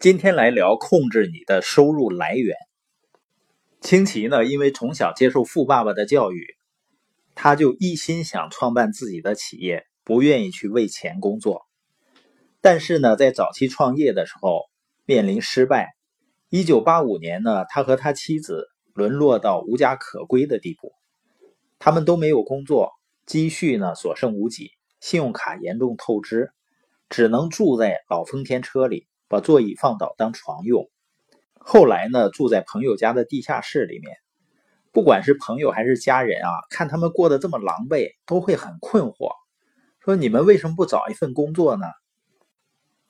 今天来聊控制你的收入来源。清奇呢，因为从小接受富爸爸的教育，他就一心想创办自己的企业，不愿意去为钱工作。但是呢，在早期创业的时候面临失败。一九八五年呢，他和他妻子沦落到无家可归的地步，他们都没有工作，积蓄呢所剩无几，信用卡严重透支，只能住在老丰田车里。把座椅放倒当床用。后来呢，住在朋友家的地下室里面。不管是朋友还是家人啊，看他们过得这么狼狈，都会很困惑，说：“你们为什么不找一份工作呢？”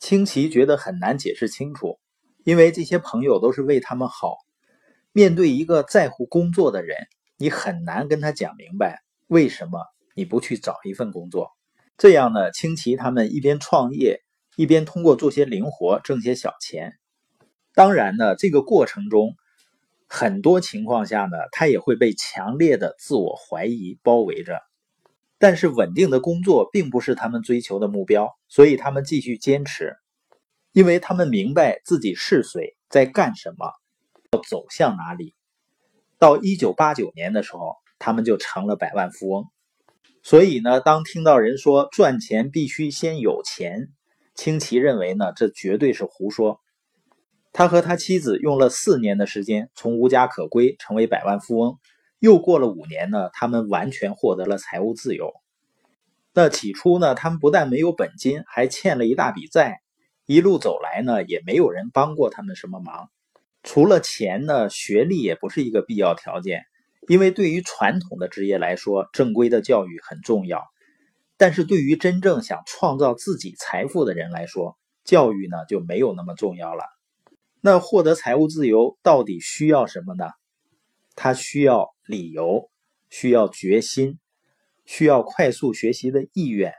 清奇觉得很难解释清楚，因为这些朋友都是为他们好。面对一个在乎工作的人，你很难跟他讲明白为什么你不去找一份工作。这样呢，清奇他们一边创业。一边通过做些零活挣些小钱，当然呢，这个过程中很多情况下呢，他也会被强烈的自我怀疑包围着。但是稳定的工作并不是他们追求的目标，所以他们继续坚持，因为他们明白自己是谁，在干什么，要走向哪里。到一九八九年的时候，他们就成了百万富翁。所以呢，当听到人说赚钱必须先有钱。清奇认为呢，这绝对是胡说。他和他妻子用了四年的时间，从无家可归成为百万富翁。又过了五年呢，他们完全获得了财务自由。那起初呢，他们不但没有本金，还欠了一大笔债。一路走来呢，也没有人帮过他们什么忙。除了钱呢，学历也不是一个必要条件，因为对于传统的职业来说，正规的教育很重要。但是对于真正想创造自己财富的人来说，教育呢就没有那么重要了。那获得财务自由到底需要什么呢？他需要理由，需要决心，需要快速学习的意愿，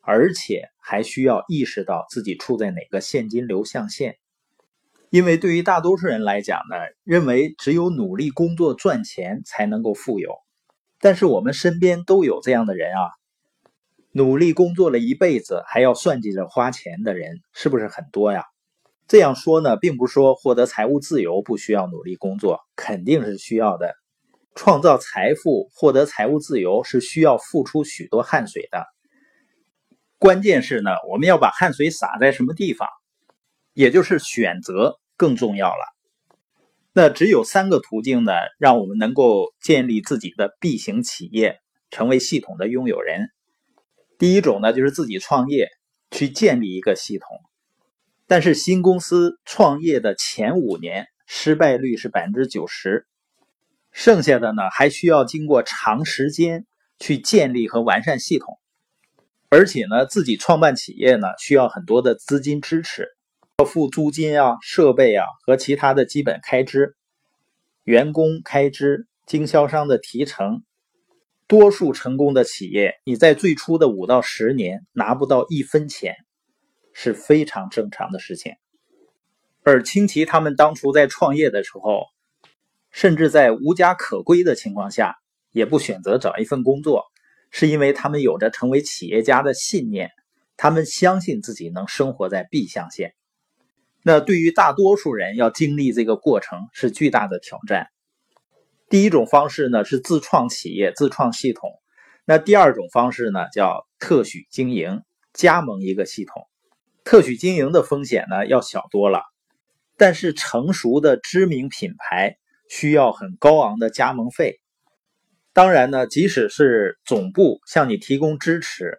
而且还需要意识到自己处在哪个现金流象限。因为对于大多数人来讲呢，认为只有努力工作赚钱才能够富有。但是我们身边都有这样的人啊。努力工作了一辈子，还要算计着花钱的人，是不是很多呀？这样说呢，并不是说获得财务自由不需要努力工作，肯定是需要的。创造财富、获得财务自由是需要付出许多汗水的。关键是呢，我们要把汗水洒在什么地方，也就是选择更重要了。那只有三个途径呢，让我们能够建立自己的 B 型企业，成为系统的拥有人。第一种呢，就是自己创业去建立一个系统，但是新公司创业的前五年失败率是百分之九十，剩下的呢还需要经过长时间去建立和完善系统，而且呢自己创办企业呢需要很多的资金支持，要付租金啊、设备啊和其他的基本开支，员工开支、经销商的提成。多数成功的企业，你在最初的五到十年拿不到一分钱，是非常正常的事情。而清奇他们当初在创业的时候，甚至在无家可归的情况下，也不选择找一份工作，是因为他们有着成为企业家的信念，他们相信自己能生活在 B 象限。那对于大多数人，要经历这个过程是巨大的挑战。第一种方式呢是自创企业、自创系统，那第二种方式呢叫特许经营，加盟一个系统。特许经营的风险呢要小多了，但是成熟的知名品牌需要很高昂的加盟费。当然呢，即使是总部向你提供支持，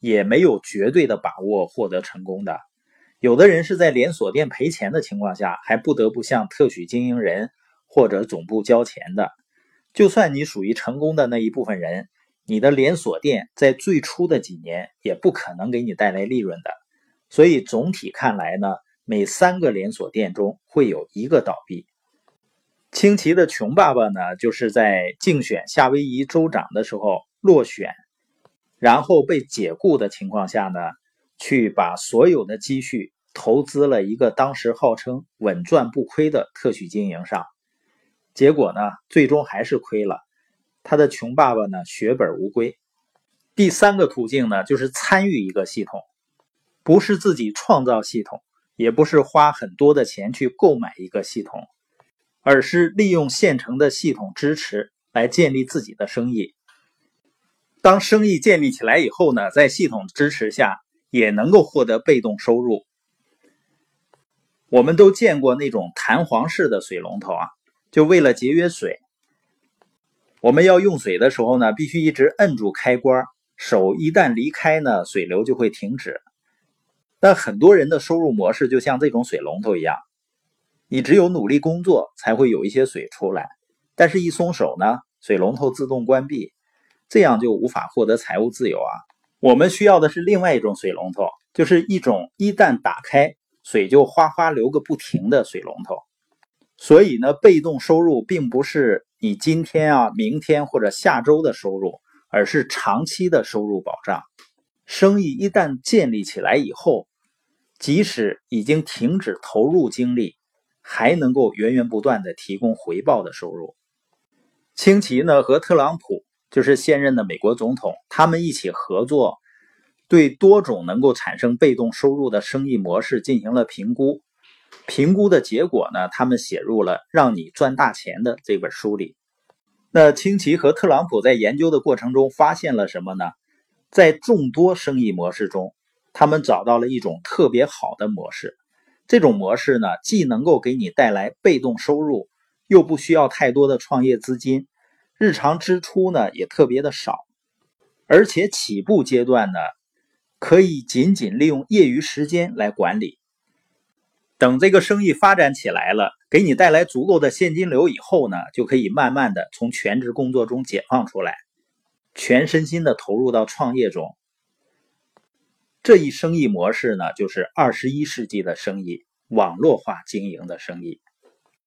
也没有绝对的把握获得成功的。有的人是在连锁店赔钱的情况下，还不得不向特许经营人。或者总部交钱的，就算你属于成功的那一部分人，你的连锁店在最初的几年也不可能给你带来利润的。所以总体看来呢，每三个连锁店中会有一个倒闭。清奇的穷爸爸呢，就是在竞选夏威夷州长的时候落选，然后被解雇的情况下呢，去把所有的积蓄投资了一个当时号称稳赚不亏的特许经营上。结果呢，最终还是亏了。他的穷爸爸呢，血本无归。第三个途径呢，就是参与一个系统，不是自己创造系统，也不是花很多的钱去购买一个系统，而是利用现成的系统支持来建立自己的生意。当生意建立起来以后呢，在系统支持下，也能够获得被动收入。我们都见过那种弹簧式的水龙头啊，就为了节约水，我们要用水的时候呢，必须一直摁住开关，手一旦离开呢，水流就会停止。但很多人的收入模式就像这种水龙头一样，你只有努力工作才会有一些水出来，但是一松手呢，水龙头自动关闭，这样就无法获得财务自由啊。我们需要的是另外一种水龙头，就是一种一旦打开。水就哗哗流个不停的水龙头，所以呢，被动收入并不是你今天啊、明天或者下周的收入，而是长期的收入保障。生意一旦建立起来以后，即使已经停止投入精力，还能够源源不断的提供回报的收入。清奇呢和特朗普就是现任的美国总统，他们一起合作。对多种能够产生被动收入的生意模式进行了评估，评估的结果呢，他们写入了《让你赚大钱》的这本书里。那清奇和特朗普在研究的过程中发现了什么呢？在众多生意模式中，他们找到了一种特别好的模式。这种模式呢，既能够给你带来被动收入，又不需要太多的创业资金，日常支出呢也特别的少，而且起步阶段呢。可以仅仅利用业余时间来管理。等这个生意发展起来了，给你带来足够的现金流以后呢，就可以慢慢的从全职工作中解放出来，全身心的投入到创业中。这一生意模式呢，就是二十一世纪的生意——网络化经营的生意。